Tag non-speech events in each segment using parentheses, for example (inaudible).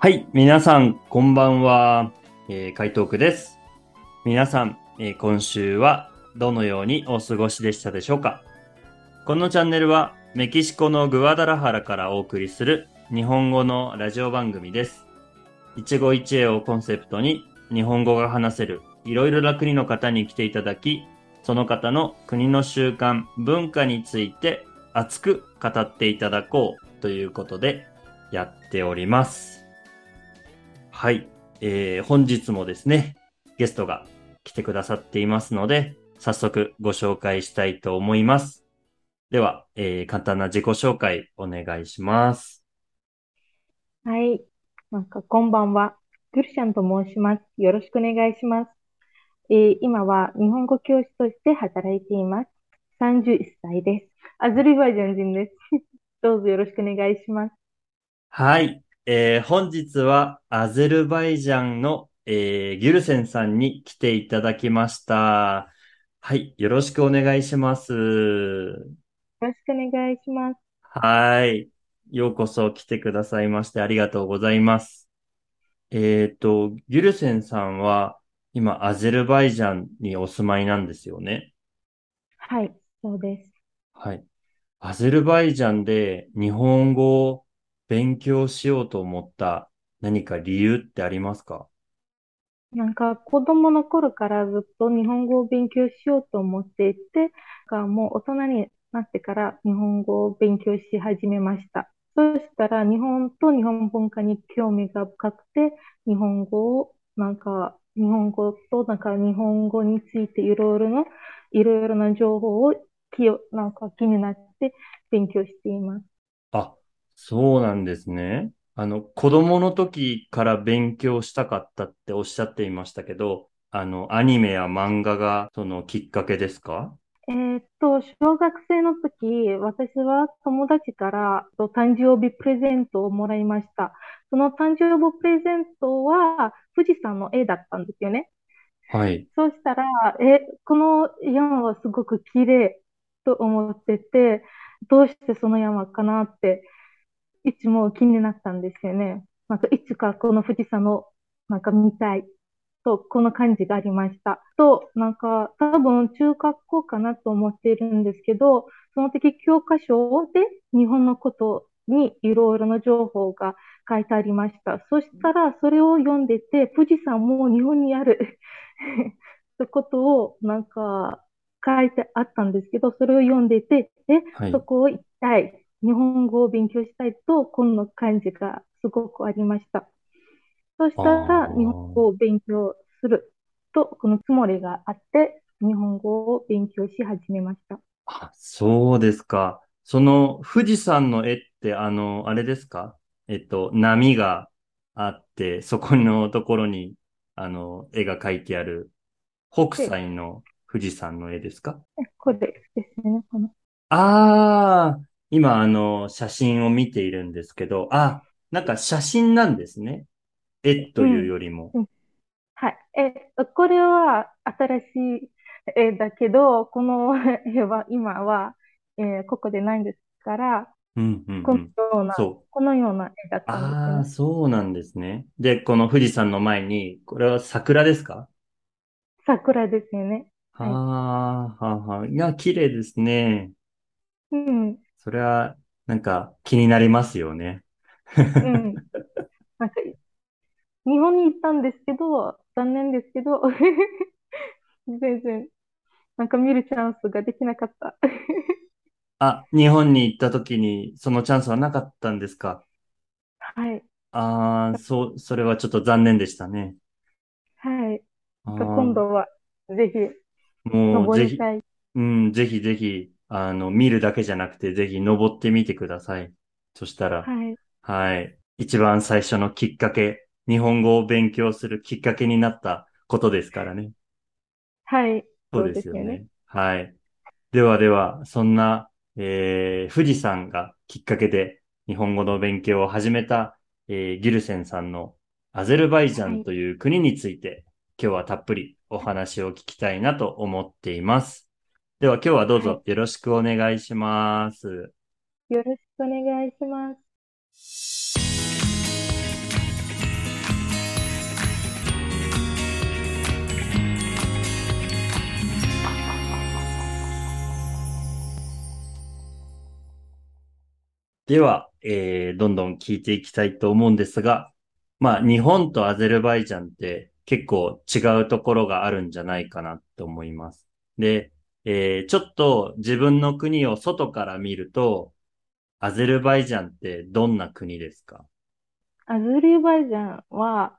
はい、皆さん、こんばんは。えー、海東区です。皆さん、えー今週はどのようにお過ごしでしたでしょうか？このチャンネルはメキシコのグアダラハラからお送りする日本語のラジオ番組です。一期一会をコンセプトに日本語が話せるいろいろな国の方に来ていただき、その方の国の習慣、文化について熱く語っていただこうということでやっております。はい。えー、本日もですね、ゲストが来てくださっていますので、早速ご紹介したいと思います。では、えー、簡単な自己紹介お願いします。はい。なんか、こんばんは。グルシャンと申します。よろしくお願いします。えー今は日本語教師として働いています。31歳です。アゼルバイジャン人です。(laughs) どうぞよろしくお願いします。はい。えー、本日はアゼルバイジャンの、えー、ギュルセンさんに来ていただきました。はい。よろしくお願いします。よろしくお願いします。はい。ようこそ来てくださいましてありがとうございます。えっと、ギュルセンさんは今アゼルバイジャンにお住まいなんですよね？はい、そうです。はい。アゼルバイジャンで日本語を勉強しようと思った何か理由ってありますか？なんか、子供の頃からずっと日本語を勉強しようと思っていて、がもう大人になってから日本語を勉強し始めました。そしたら日本と日本文化に興味が深くて、日本語を、なんか、日本語と、なんか日本語についていろいろな、いろいろな情報を気を、なんか気になって勉強しています。あ、そうなんですね。あの、子供の時から勉強したかったっておっしゃっていましたけど、あの、アニメや漫画がそのきっかけですか？えーっと、小学生の時、私は友達からと誕生日プレゼントをもらいました。その誕生日プレゼントは富士山の絵だったんですよね。はい。そうしたら、え、この山はすごく綺麗と思ってて、どうしてその山かなって、いつも気になったんですよね。なんかいつかこの富士山の、なんか見たいと、この感じがありました。と、なんか多分中学校かなと思っているんですけど、その時教科書で日本のことにいろいろな情報が書いてありました。そしたらそれを読んでて、富士山も日本にある (laughs) ってことをなんか書いてあったんですけど、それを読んでて、え、はいそこを行きたい。日本語を勉強したいと、この感じがすごくありました。そしたら、日本語を勉強すると、このつもりがあって、日本語を勉強し始めました。あ、そうですか。その富士山の絵ってあの、あれですか？えっと、波があって、そこのところに、あの、絵が描いてある北斎の富士山の絵ですか？えこれですね、この。ああ、今あの、写真を見ているんですけど、あ、なんか写真なんですね。絵というよりも。はい。え、これは新しい絵だけど、この絵は今は、えーここでないんですから、うん、うん、このうん。ような。このような絵だったんですよああ、ね。そうなんですね。で、この富士山の前に、これは桜ですか？桜ですよね。はいああ、はあはあ。いや、綺麗ですね。うん。それは、なんか気になりますよね。うん。なんか、日本に行ったんですけど、残念ですけど、全然、なんか見るチャンスができなかった。あ、日本に行った時にそのチャンスはなかったんですか？はい。ああ、そう、それはちょっと残念でしたね。はい。今ー度は、ぜひ、もうぜひ。うん、ぜひぜひ、あの、見るだけじゃなくて、ぜひ登ってみてください。そしたら、はい。はい。一番最初のきっかけ、日本語を勉強するきっかけになったことですからね。はい。そうですよそうですよね。はい。ではでは、そんな、えー、富士山がきっかけで日本語の勉強を始めた、えー、ギルセンさんのアゼルバイジャンという国について、今日はたっぷりお話を聞きたいなと思っています。では今日はどうぞよろしくお願いします。はい、よろしくお願いします。では、えー、どんどん聞いていきたいと思うんですが、まあ、日本とアゼルバイジャンって結構違うところがあるんじゃないかなと思います。で、えー、ちょっと自分の国を外から見ると、アゼルバイジャンってどんな国ですか？アゼルバイジャンは、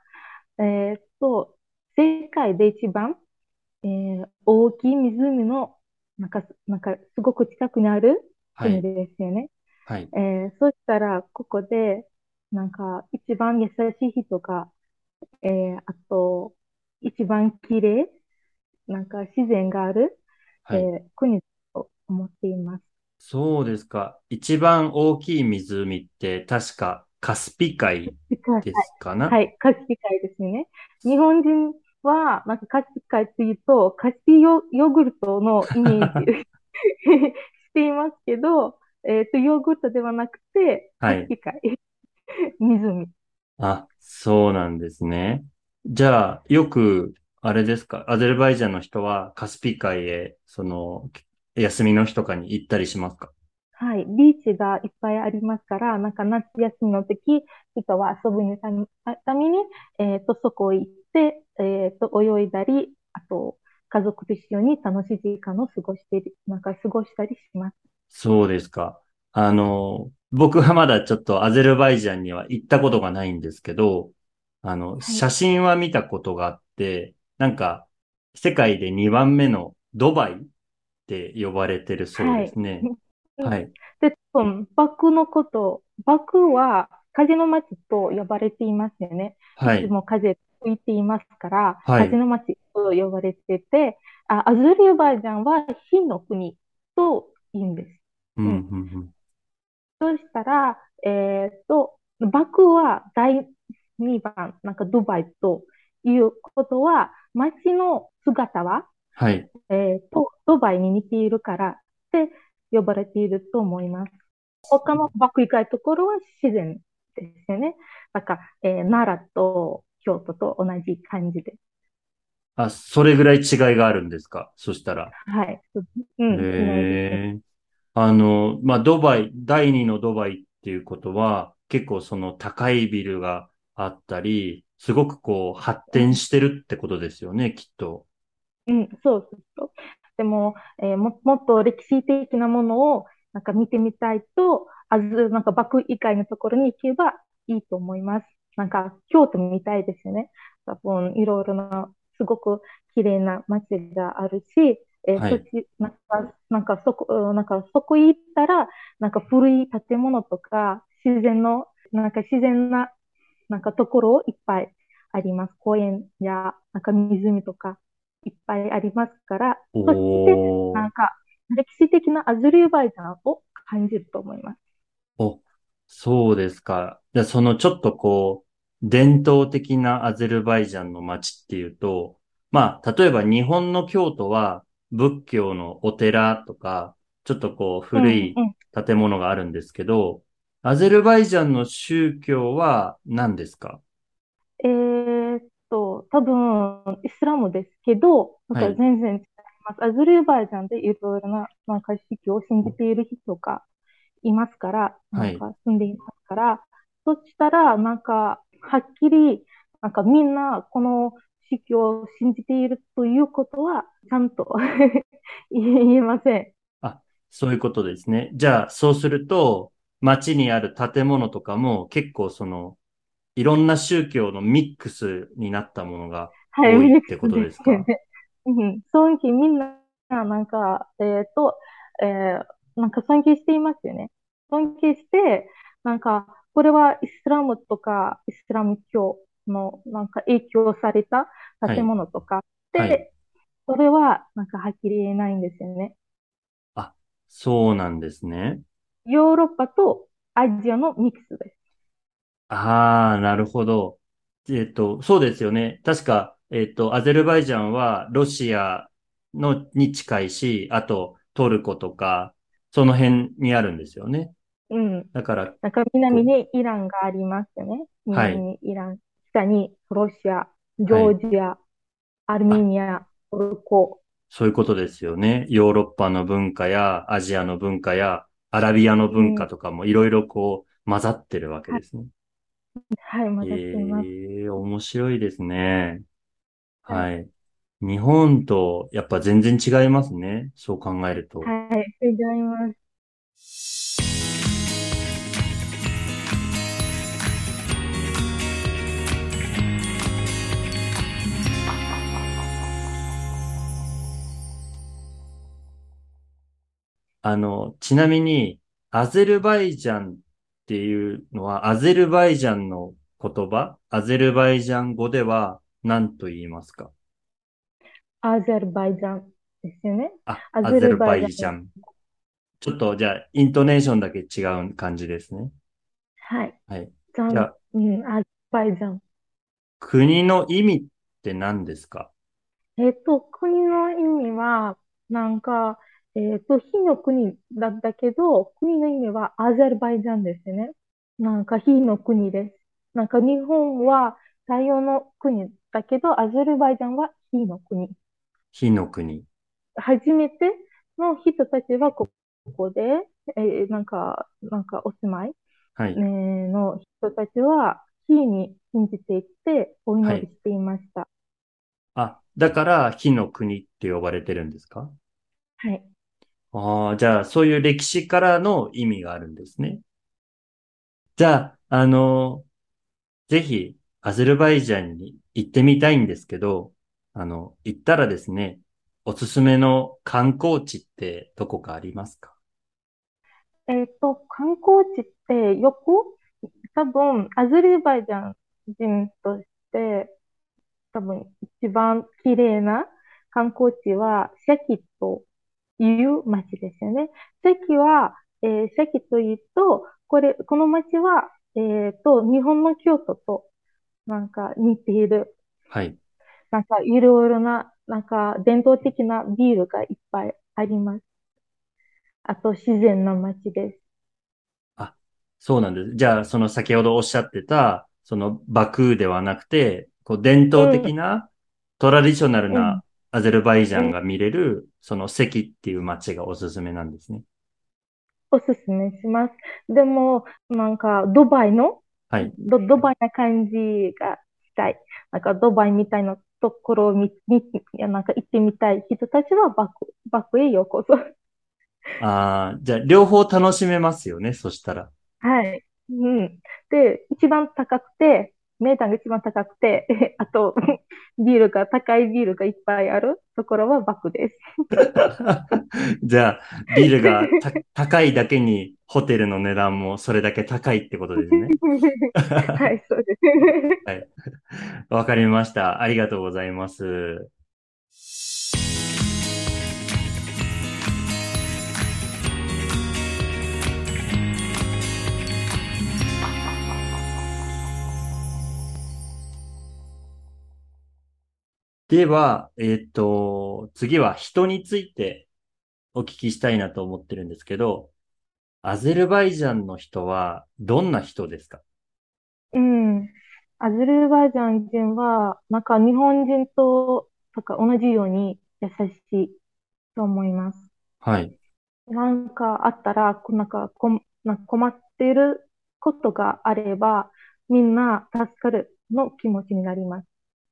えーっと、世界で一番、えー大きい湖の、なんか、なんか、すごく近くにある国はい、ですよね。はい、えーそしたら、ここで、なんか、一番優しい人が、えーあと、一番綺麗、なんか自然がある、えはい。ー国と思っています。そうですか。一番大きい湖って確かカスピ海はい、ですかな？はい、カスピ海ですね。日本人は、なんかカスピ海っていうと、カスピヨ、ヨーグルトのイメージ (laughs) していますけど、えっと、ヨーグルトではなくて、カスはい。ピ海、(laughs) 湖。あ、そうなんですね。じゃあ、よく、あれですか、アゼルバイジャンの人はカスピ海へ、その、休みの日とかに行ったりしますか？はい、ビーチがいっぱいありますから、なんか夏休みの時、人は遊びにために、えっと、そこへ行って、えっと、泳いだり、あと、家族と一緒に楽しい時間を過ごしている、なんか過ごしたりします。そうですか。あの、僕はまだちょっとアゼルバイジャンには行ったことがないんですけど、あの、はい。写真は見たことがあって、なんか、世界で2番目のドバイって呼ばれてるそうはい。ですね。はい。で、多分バクのこと、バクは風の街と呼ばれていますよね。いはい。つも風吹いていますから、はい。風の街と呼ばれてて、あ、アズルバイジャンは火の国と言うんです。うん、ううん。ん、うん。そしたら、えっと、バクは第2番、なんかドバイということは、街の姿は、はい。えーと、ドバイに似ているからって呼ばれていると思います。他のバック以外のところは自然ですよね。だから、えー奈良と京都と同じ感じで。あ、それぐらい違いがあるんですか？そしたら。はい。うへん、違いですね。え。あの、まあ、ドバイ、第二のドバイっていうことは、結構その高いビルがあったり、すごくこう発展してるってことですよね、きっと。うん、そうそうそう。でも、えーも、もっと歴史的なものをなんか見てみたいと、あず、なんかバク以外のところに行けばいいと思います。なんか京都みたいですよね。多分いろいろな、すごく綺麗な街があるし、えーはい。そっち、なんか、なんかそこ、うんなんかそこ行ったら、なんか古い建物とか、自然の、なんか自然な、なんかところいっぱいあります。公園や、なんか湖とか。いっぱいありますから、おそして、なー。んか、歴史的なアズルバイジャンを感じると思います。お、そうですか。じゃあ、そのちょっとこう、伝統的なアゼルバイジャンの街っていうと、まあ、例えば日本の京都は仏教のお寺とか、ちょっとこううん、古いうん。建物があるんですけど、アゼルバイジャンの宗教は何ですか？えーっと、多分、イスラムですけど、なんかはい、全然違います。アズルバイジャンでいろいろな、なんか宗教を信じている人がいますから、なはい。んか住んでいますから、そしたら、なんか、はっきり、なんかみんな、この宗教を信じているということは、ちゃんと (laughs) 言えません。あ、そういうことですね。じゃあ、そうすると、街にある建物とかも結構その、いろんな宗教のミックスになったものがはい、多いってことスでですか？すよね。うん、尊敬、みんな、なんか、えっと、えーなんか尊敬していますよね。尊敬して、なんか、これはイスラムとか、イスラム教の、なんか影響された建はい、物とかはい。で、それは、なんかはっきり言えないんですよね。あ、そうなんですね。ヨーロッパとアジアのミックスです。ああ、なるほど。えっと、そうですよね。確か、えっと、アゼルバイジャンはロシアのに近いし、あとトルコとか、その辺にあるんですよね。うん。だから、なんか南にイランがありますよね。はい、南にイラン、北にロシア、ジはい。ョージア、アルメあ、ニア、トルコ。そういうことですよね。ヨーロッパの文化やアジアの文化やアラビアの文化とかもいろいろこう混ざってるわけですね。はい、混ざっています。ええ面白いですね。ははい。日本とやっぱ全然違いますね。そう考えると。はい、違います。あの、ちなみに、アゼルバイジャンっていうのは、アゼルバイジャンの言葉、アゼルバイジャン語では何と言いますか？アゼルバイジャンですよね。あ、アアゼルバイイジャン。ちょっとじゃあ、イントネーションだけ違う感じですね。はい。はい。じゃあ、うん、アゼルバイジャン。国の意味って何ですか？えっと、国の意味は、なんか、えっと、火の国だったけど、国の意味はアゼルバイジャンですね。なんか火の国です。なんか日本は太陽の国だけど、アゼルバイジャンは火の国。火の国。初めての人たちはここで、えーなんか、なんかお住まい、はいえー。の人たちは火に信じていてお祈りしていました。あ、だから火の国って呼ばれてるんですか？はい。ああ、じゃあ、そういう歴史からの意味があるんですね。じゃあ、あの、ぜひ、アゼルバイジャンに行ってみたいんですけど、あの、行ったらですね、おすすめの観光地ってどこかありますか？えっと、観光地ってよく、多分、アゼルバイジャン人として、多分、一番綺麗な観光地は、シェキという町ですよね。シェキは、えーシェキというと、これ、この町は、えっと、日本の京都と、なんか似ている、はい。なんかいろいろな、なんか伝統的なビールがいっぱいあります。あと、自然な町です。そうなんです。じゃあ、その先ほどおっしゃってた、そのバクーではなくて、こう伝統的な、トラディショナルうんなアゼルバイジャンが見れる、その関っていう街がおすすめなんですね。おすすめします。でも、なんか、ドバイの、はい。ド、ドバイな感じがしたい。なんか、ドバイみたいなところを見、や、なんか行ってみたい人たちはバク、バクへようこそ。ああ、じゃあ、両方楽しめますよね、そしたら。はい。うん。で、一番高くて、値段が一番高くて、(laughs) あと、(laughs) ビールが、高いビールがいっぱいあるところはバクです。(laughs) じゃあ、ビールがた高いだけに、ホテルの値段もそれだけ高いってことですね。はい、そうです。わかりました。ありがとうございます。では、えっと、次は人についてお聞きしたいなと思ってるんですけど、アゼルバイジャンの人はどんな人ですか？うん。アゼルバイジャン人は、なんか日本人と、とか同じように優しいと思います。はい。なんかあったら、こなんかこん、なんか困っていることがあれば、みんな助かるの気持ちになります。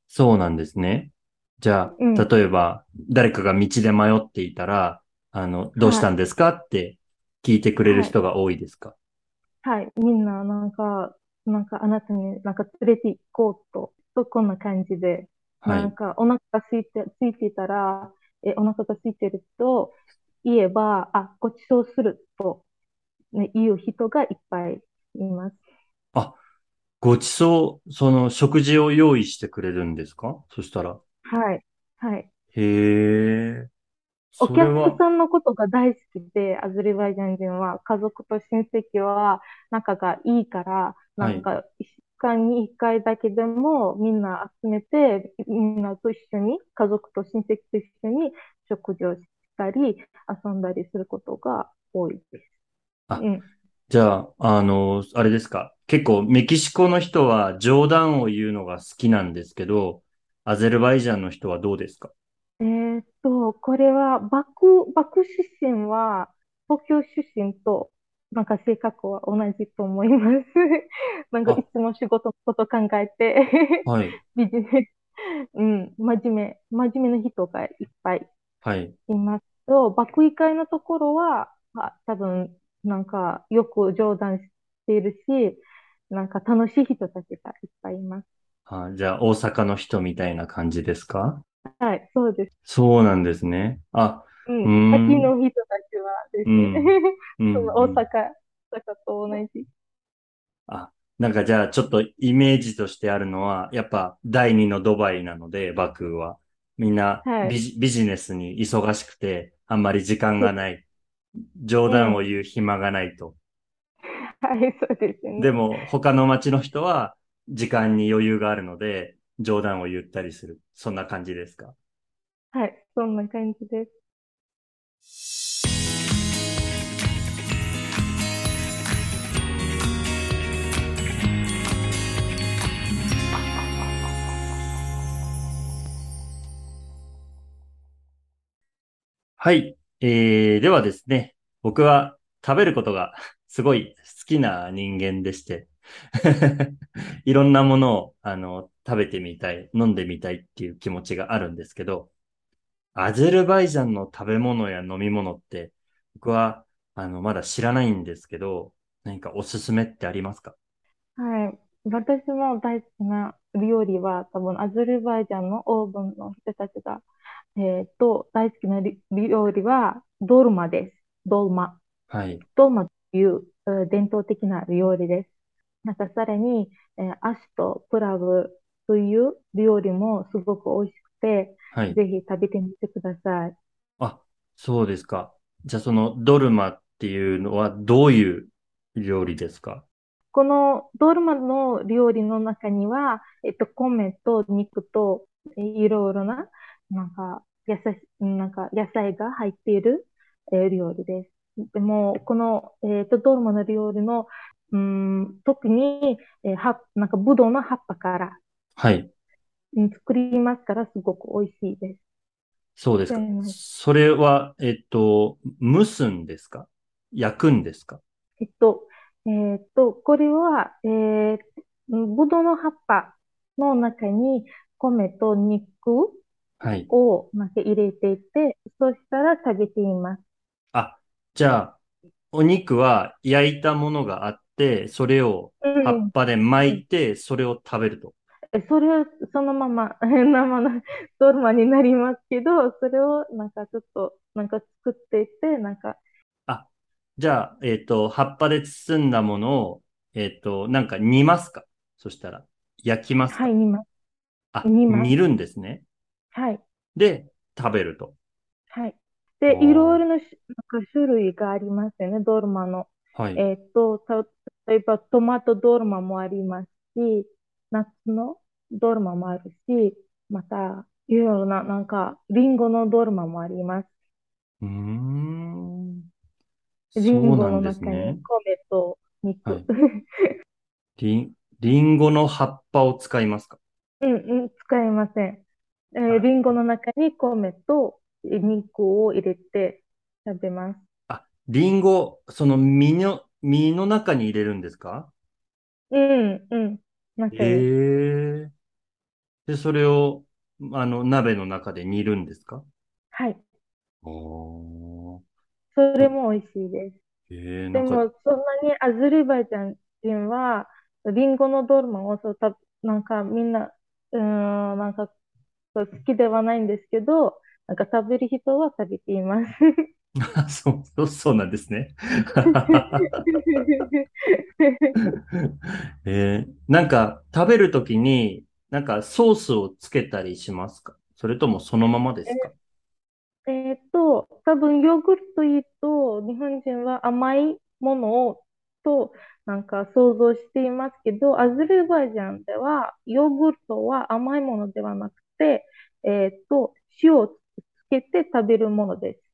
そうなんですね。じゃあ、うん例えば、誰かが道で迷っていたら、あの、どうしたんですかって聞いてくれる人が多いですか？はい。みんな、なんか、なんかあなたになんか連れて行こうと、とこんな感じで、はい。なんかお腹が空いて、空いていたら、え、お腹が空いてると言えば、あ、ご馳走すると、ね、言う人がいっぱいいます。ごちそう、その食事を用意してくれるんですか？そしたら。はい。はい。へえ。おそれは客、さんのことが大好きで、アゼルバイジャン人は、家族と親戚は仲がいいから、なんか、一週間に一回だけでもみんな集めて、みんなと一緒に、家族と親戚と一緒に食事をしたり、遊んだりすることが多いです。あうん。じゃあ、あの、あれですか。結構メキシコの人は冗談を言うのが好きなんですけど、アゼルバイジャンの人はどうですか？えーっと、これは、バク、バク出身は、東京出身と、なんか性格は同じと思います。(laughs) なんかあ、いつも仕事のこと考えて (laughs) はい、ビジネス、うん、真面目、真面目な人がいっぱいはい。いますと、爆衣会のところは、あ、多分、なんかよく冗談しているし、なんか楽しい人たちがいっぱいいます。あ、じゃあ、大阪の人みたいな感じですか？はい、そうです。そうなんですね。あ、うん。秋ん、の人たちはですね、うん、(laughs) うその。大阪、大阪と同じ。あ、なんかじゃあ、ちょっとイメージとしてあるのは、やっぱ第二のドバイなので、バクーは。みんなはい。ビジ、ビジネスに忙しくて、あんまり時間がない。冗うん。談を言う暇がないと。はい、そうですね。でも、他の街の人は、時間に余裕があるので、冗談を言ったりする。そんな感じですか？はい、そんな感じです。はい。えー、ではですね、僕は食べることがすごい好きな人間でして (laughs) いろんなものを、あの、食べてみたい、飲んでみたいっていう気持ちがあるんですけど、アゼルバイジャンの食べ物や飲み物って、僕は、あの、まだ知らないんですけど、何かおすすめってありますか？はい。私も大好きな料理は多分アゼルバイジャンのオーブンの人たちが、えっと、大好きなり料理はドルマです。ドルマ。はい。ドルマというえー伝統的な料理です。なんかさらに、えーアシとプラブという料理もすごく美味しくて、はい。ぜひ食べてみてください。あ、そうですか。じゃあそのドルマっていうのはどういう料理ですか？このドルマの料理の中には、えっと、米と肉とえいろいろな、なんか、野菜、なんか野菜が入っている、えー料理です。でも、この、えっと、ドルマの料理の、うん、特に、えーは、なんか、ブドウの葉っぱからはい。うん作りますから、すごく美味しいです。そうですか。それは、えっと、蒸すんですか？焼くんですか？えっと、えっと、これは、えー、ブドウの葉っぱの中に米と肉はい。をなんか入れていて、そしたら食べています。あ、じゃあ、お肉は焼いたものがあって、それをうん。葉っぱでうん。巻いて、それを食べると。えそれはそのまま (laughs) 生のドルマになりますけど、それをなんかちょっとなんか作っていて、なんか、あ、じゃあ、えっと、葉っぱで包んだものを、えっと、なんか煮ますか？そしたら。焼きますか？はい、煮ます。あ、煮ます。煮るんですね。はい。で、食べると。はい。おで、いろいーろなしなんか種類がありますよね、ドルマの。はい。えっと、た例えばトマトドルマもありますし、夏のドルマもあるし、また、いろいろな、なんか、リンゴのドルマもあります。うーん。リンゴの中に。米と肉。はい。(laughs) リン、リンゴの葉っぱを使いますか？うんうん、使いません。えーあ、リンゴの中に米と肉を入れて食べます。あ、リンゴ、その実の、実の中に入れるんですか？うん、うん、中に。ええで、それを、あの、鍋の中で煮るんですか？はい。おー。それとも美味しいです。ええなんか、でも、そんなにアゼルバイジャン人は、リンゴのドルマをそうた、なんかみんな、うーん、なんか好きではないんですけど、なんか食べる人は食べています。(laughs) そう、そう、なんですね。(laughs) えー、なんか、食べるときに、なんかソースをつけたりしますか？それともそのままですか？ええっと、多分ヨーグルトいいと、日本人は甘いものを、と、なんか想像していますけど、アゼルバイジャンでは、ヨーグルトは甘いものではなくて、えっと、塩をつけて食べるものです。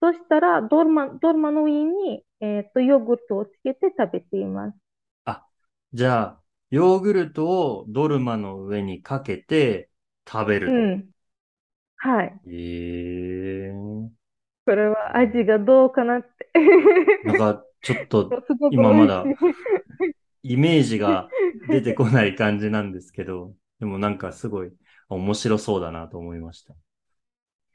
そしたら、ドルマ、ドルマの上に、えっと、ヨーグルトをつけて食べています。あ、じゃあ、ヨーグルトをドルマの上にかけて食べると。うん。はい。ええこれは味がどうかなって。なんか、ちょっと (laughs) 今まだイメージが出てこない感じなんですけど、でもなんかすごい面白そうだなと思いました。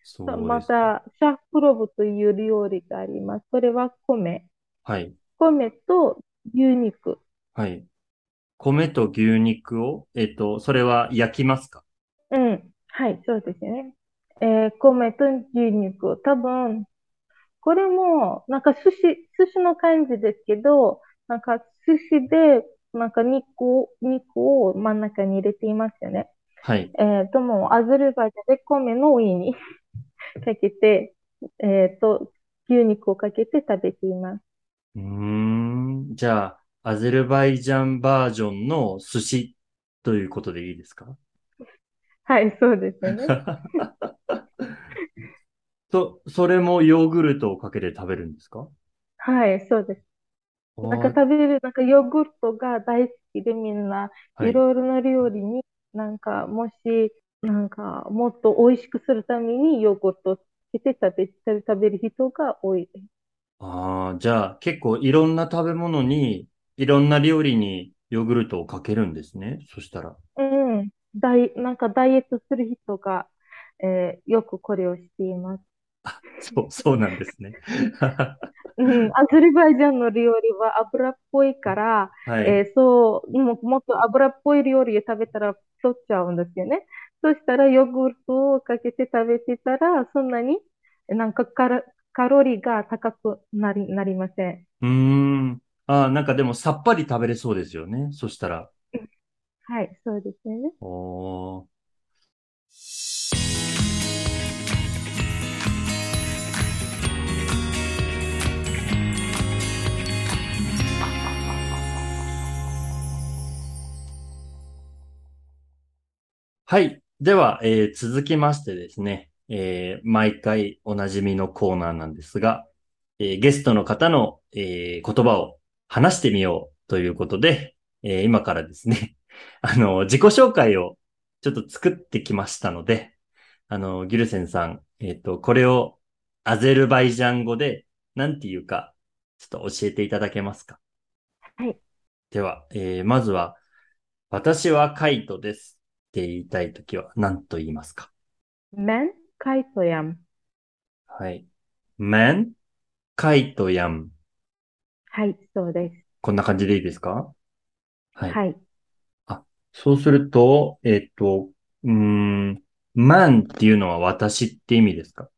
そうですまた、シャフプロブという料理があります。それは米。はい。米と牛肉。はい。米と牛肉を、えっと、それは焼きますか？うん。はい、そうですね。えー米と牛肉。多分、これも、なんか寿司、寿司の感じですけど、なんか寿司で、なんか肉を、肉を真ん中に入れていますよね。はい。えーと、もうアゼルバイジャンで米の上にかけて、えーと、牛肉をかけて食べています。うーん。じゃあ、アゼルバイジャンバージョンの寿司ということでいいですか？はい、そうですよね。(laughs) と、それもヨーグルトをかけて食べるんですか？はい、そうです。なんか食べる、なんかヨーグルトが大好きでみんな、はいいろいろな料理に、なんかもし、なんかもっと美味しくするためにヨーグルトをつけて食べ、食べる人が多いです。ああ、じゃあ結構いろんな食べ物に、いろんな料理にヨーグルトをかけるんですね？そしたら。うん。ダイ、なんかダイエットする人が、えーよくこれをしています。そう、そうなんですね。うん。アゼルバイジャンの料理は油っぽいから、はい。えーそう、もうもっと油っぽい料理を食べたら太っちゃうんですよね。そしたらヨーグルトをかけて食べてたら、そんなになんかカロ、カロリーが高くなり、なりません。うーん。ああ、なんかでもさっぱり食べれそうですよね。そしたら。はい、そうですね。おー。はい。では、えー続きましてですね、えー毎回おなじみのコーナーなんですが、えーゲストの方の、えー言葉を話してみようということで、えー今からですね、(laughs) あの、自己紹介をちょっと作ってきましたので、あの、ギュルセンさん、えっと、これをアゼルバイジャン語で何て言うか、ちょっと教えていただけますか？はい。では、えーまずは、私はカイトですって言いたいときは何と言いますか？Men kaitoyam。はい。men, カイトヤン。はい、そうです。こんな感じでいいですか？はい。はい。そうすると、えっと、うーん、man っていうのは私って意味ですか？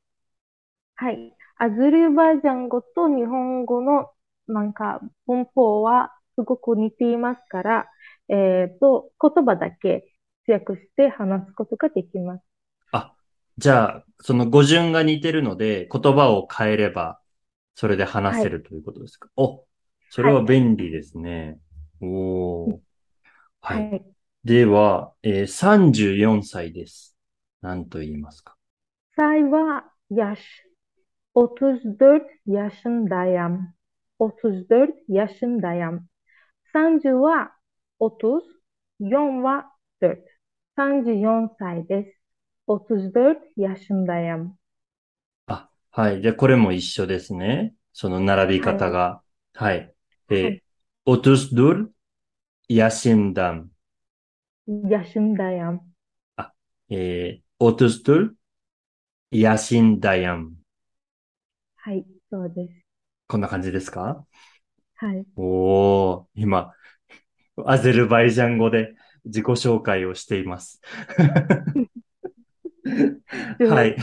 はい。アゼルバイジャン語と日本語のなんか文法はすごく似ていますから、えっと、言葉だけ訳して話すことができます。あ、じゃあ、その語順が似てるので、言葉を変えれば、それで話せるということですか、お、それは便利ですね。おー。は。はいい。では、えー34歳です。何と言いますか？Saya yaş 34 yaşındayım. 34 yaşındayım. 30は30、4は4。34歳です。34 yaşındayım. あ、はい。じゃあ、これも一緒ですね。その並び方が。はい。えーはい34 yaşındayım. yaşındayım. えー、34 yaşındayım. はい、そうです。こんな感じですか？はい。おー、今、アゼルバイジャン語で自己紹介をしています。(laughs) はい。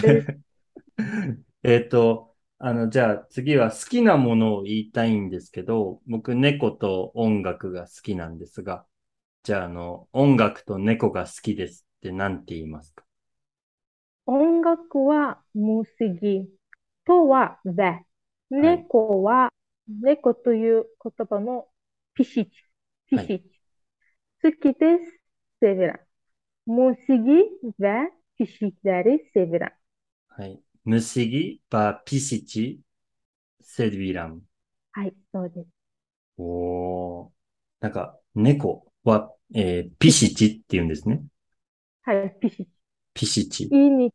(laughs) えっと、あの、じゃあ次は好きなものを言いたいんですけど、僕猫と音楽が好きなんですが、じゃああの、音楽と猫が好きですって何て言いますか？音楽は無思議。とは ve。猫は、猫という言葉のピシチ。ピシチ。好きです。severim. Musiki ve pişikleri severim. はい。ムシギバピシチセルビラム。はい、そうです。おー。なんか、猫は、えーピシチって言うんですね。はい、ピシチ。ピシチ。言いに、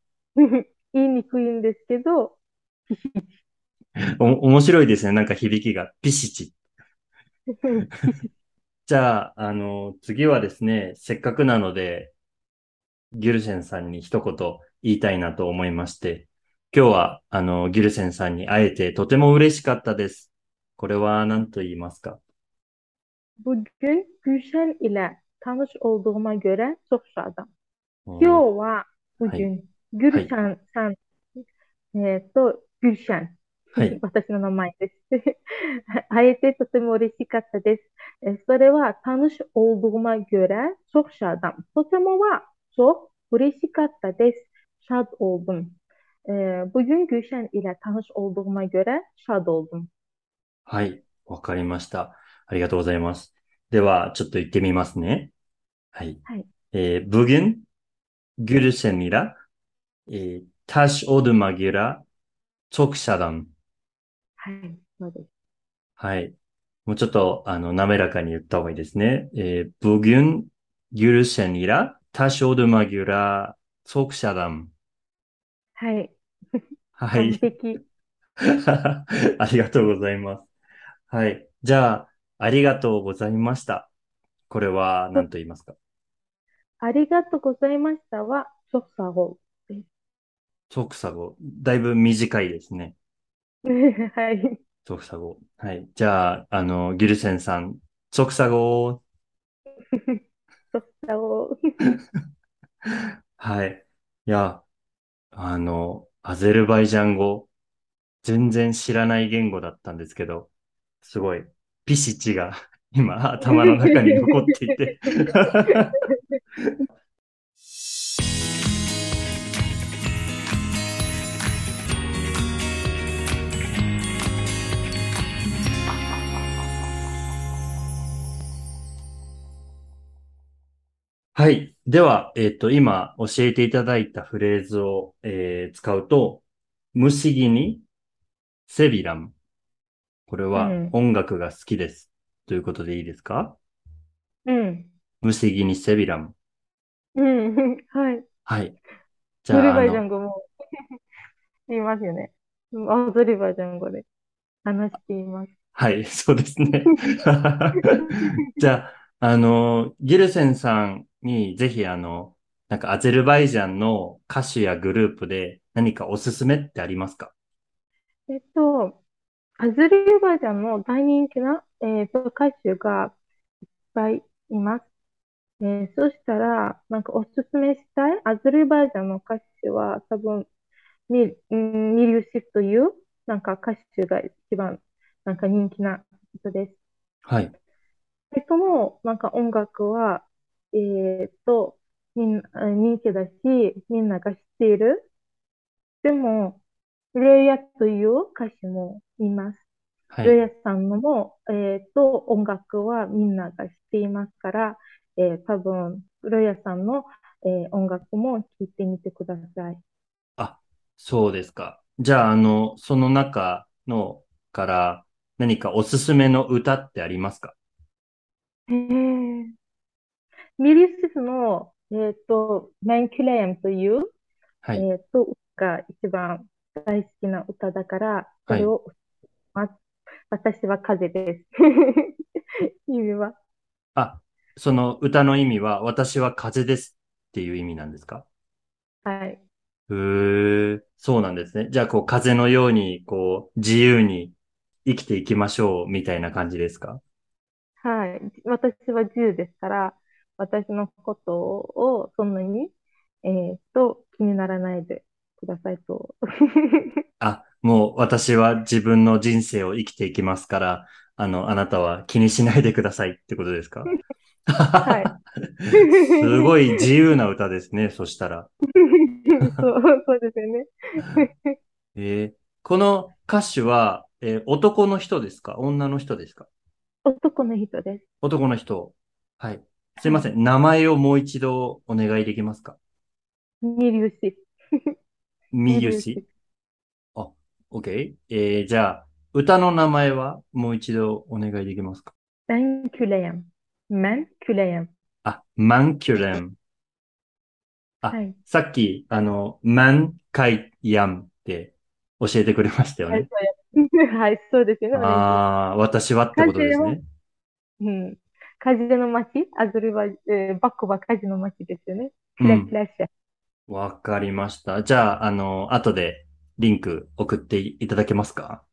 言いにくいんですけど、お、面白いですね。なんか響きが。ピシチ。じゃあ、あの、次はですね、せっかくなので、ギュルセンさんに一言言いたいなと思いまして、今日は、あの、ギュルセンさんに会えてとても嬉しかったです。これは何と言いますか？Bugün Gülşen ile tanış olduğuma göre çok şadım. お今日は bugün Gülşen さん、えっと、Gülşen はい、(laughs) 私の名前です。(laughs) あえてとても嬉しかったです。それは、楽しおうどまぎゅら、そくしゃだん。とてもは、そう、嬉しかったです。しゃどおうどん。え、ぶゆんぎゅしゃんいら、た楽しおうどまぎゅれ、しゃどおうどん。はい、わかりました。ありがとうございます。では、ちょっと行ってみますね。はい。はい、え、ぶぎん、ぎゅるせんいら、え、たしおうどまぎゅら、直射団。はい、そうです。はい。もうちょっと、あの、滑らかに言った方がいいですね。えー、bugün Gülşen' 이라 taş oduma göre çok şadım. はい、はい。完璧。(laughs) ありがとうございます。はい。じゃあ、ありがとうございました。これは何と言いますか？ありがとうございましたは、çok sağ ol で即差語。だいぶ短いですね。す。はい。即差語。はい。じゃあ、あの、ギルセンさん、即差語。çok sağ ol. はい。いや、あの、アゼルバイジャン語、全然知らない言語だったんですけど、すごい、ピシチが今頭の中に残っていて。(laughs) はい。では、えっと、今教えていただいたフレーズを、えー使うと、無思議にセビラム。これはうん音楽が好きです。ということでいいですか？うん。無思議にセビラム。うん。(laughs) はい。はい。じゃあ、あアゼルバイジャの、ン語も言いますよね。アゼルバイジャン語で話しています。はい、そうですね。(laughs) じゃあ、あの、ギルセンさんにぜひあの、なんかアゼルバイジャンの歌手やグループで何かおすすめってありますか？えっと、アゼルバイジャンの大人気な、えっと、歌手がいっぱいいます。えーそしたら、なんかおすすめしたいアゼルバイジャンの歌手は多分、ミ、んミリュシフという、なんか歌手が一番、なんか人気な人です。はい。二人とも、なんか音楽は、えーっと、みんな、人気だし、みんなが知っている。でも、レイヤという歌手もいます。はい。レイヤさんのも、えーっと、音楽はみんなが知っていますから、えー多分、レイヤさんの、えー音楽も聴いてみてください。あ、そうですか。じゃあ、あの、その中のから何かおすすめの歌ってありますか？へーミリスフの、えーっと、メンキュレームという、はい。えーっと、が一番大好きな歌だから、それを、ま私は風です。(laughs) 意味は。あ、その歌の意味は、私は風ですっていう意味なんですか？はい。へえ、そうなんですね。じゃあ、こう、風のように、こう、自由に生きていきましょう、みたいな感じですか？はい。私は10ですから、私のことをそんなに、えーっと、気にならないでくださいと。(laughs) あ、もう私は自分の人生を生きていきますから、あの、あなたは気にしないでくださいってことですか？はい。(laughs) すごい自由な歌ですね、そしたら。(laughs) そう、そうですよね。えーこの歌手は、えー男の人ですか？女の人ですか？男の人です。男の人。はい。すいません。名前をもう一度お願いできますか？ミリュ (laughs) シ。ミユシ？あ、OK。えーじゃあ、歌の名前はもう一度お願いできますか？Ben küleyim. Ben küleyim. あ、マンキュレン。あはい。さっき、あの、マンカイヤンって教えてくれましたよはい、ね。(laughs) はい、そうですよね。ああ、私はってことですね。うん。カジの街、アズルバイ、えーバクバカジの街ですよね。うんキラキ。ラして。わかりました。じゃあ、あの、後でリンク送っていただけますか？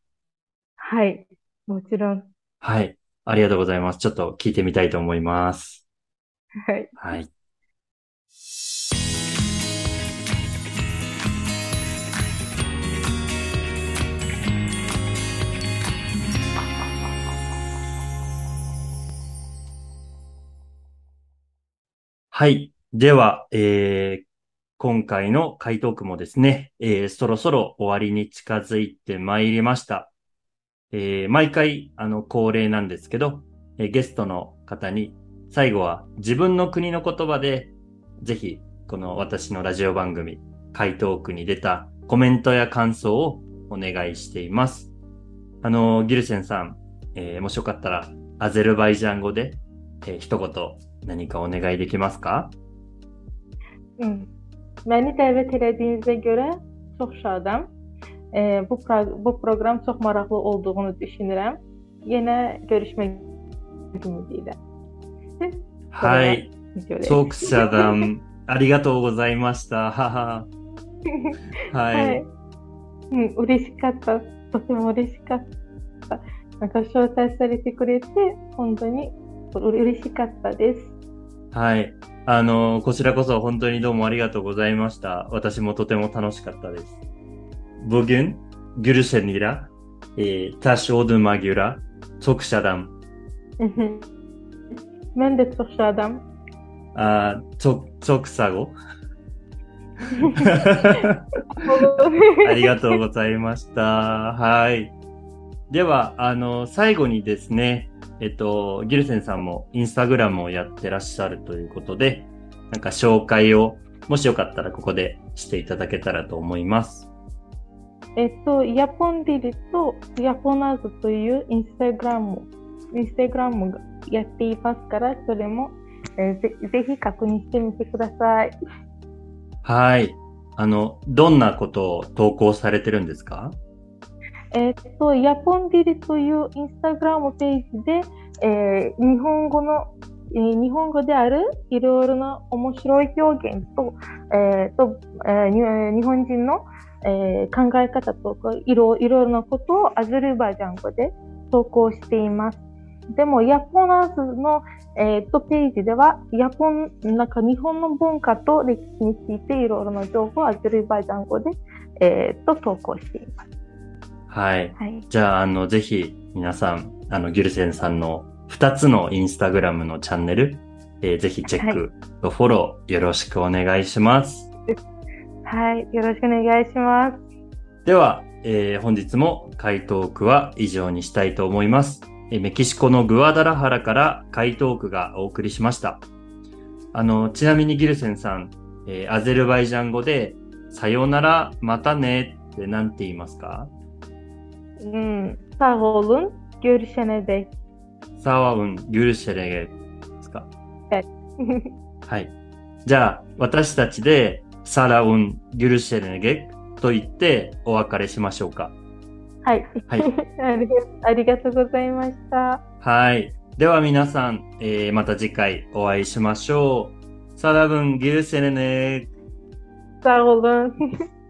はい。もちろん。はい。ありがとうございます。ちょっと聞いてみたいと思います。はい。はい。はい。では、えー今回の回答句もですね、えーそろそろ終わりに近づいてまいりました。えー毎回、あの、恒例なんですけど、えーゲストの方に、最後は自分の国の言葉で、ぜひ、この私のラジオ番組、回答句に出たコメントや感想をお願いしています。あの、ギルセンさん、えーもしよかったら、アゼルバイジャン語で、えー一言何かお願いできますか Hmm. Beni davet ettiğinize göre çok şadım. Ee, bu, pro- bu program çok meraklı olduğunu düşünürüm. Yine görüşmek ümidiyle. はい。Videoda. ソクシャダン、ありがとうございました。はは。ははいい。。うん、嬉しかった。とても嬉しかった。なんか招待されてくれて、本当にう嬉しかったです。はい。あの、こちらこそ本当にどうもありがとうございました。私もとても楽しかったです。ボギュン、グルシェニラ、えー、タシオドマギュラ、トクシャダム。なんでトクシャダム？あ、トク、トクサゴ。ありがとうございました。はい。では、あの、最後にですね、えっと、ギルセンさんもインスタグラムをやってらっしゃるということで、なんか紹介を、もしよかったらここでしていただけたらと思います。えっと、Japon dili と Japonazu というインスタグラム、インスタグラムがやっていますから、それも、えーぜぜひ確認してみてください。はい。あの、どんなことを投稿されてるんですか？えっと、Japon dili というインスタグラムページで、えー日本語の、えー日本語であるいろいろな面白い表現と、えーとえー日本人の、えー考え方とかいろいろなことをアゼルバイジャン語で投稿しています。でも、ヤポナーズの、えーとページでは、ヤポン、なんか日本の文化と歴史についていろいろな情報をアゼルバイジャン語で、えーと投稿しています。はい。はい。じゃあ、あの、ぜひ、皆さん、あの、ギルセンさんの2つのインスタグラムのチャンネル、えーぜひチェックとフォローよろしくお願いします。はい。よろしくお願いします。では、えー本日も回答句は以上にしたいと思います。えーメキシコのグアダラハラから回答句がお送りしました。あの、ちなみにギルセンさん、えーアゼルバイジャン語で、さよなら、またねって何て言いますか？Hmm. Sağ olun. Görüşene dek. サワウン、ギュルシェレゲですかはい。はい。じゃあ、私たちで、サラウン、ギュルシェレゲと言ってお別れしましょうか。はい。はいありがとうございました。はい。では皆さん、えーまた次回お会いしましょう。サラブン、ギルセレネ Sağ olun. (laughs) (laughs) (laughs)